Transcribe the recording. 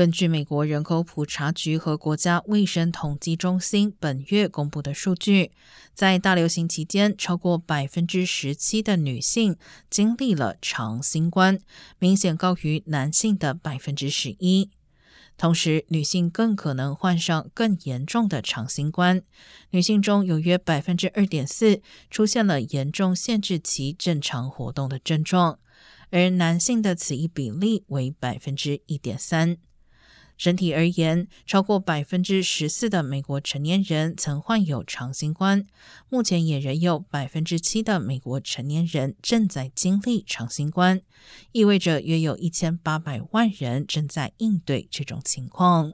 根据美国人口普查局和国家卫生统计中心本月公布的数据，在大流行期间，超过百分之十七的女性经历了长新冠，明显高于男性的百分之十一。同时，女性更可能患上更严重的长新冠。女性中有约百分之二点四出现了严重限制其正常活动的症状，而男性的此一比例为百分之一点三。整体而言，超过百分之十四的美国成年人曾患有长新冠。目前也仍有百分之七的美国成年人正在经历长新冠，意味着约有一千八百万人正在应对这种情况。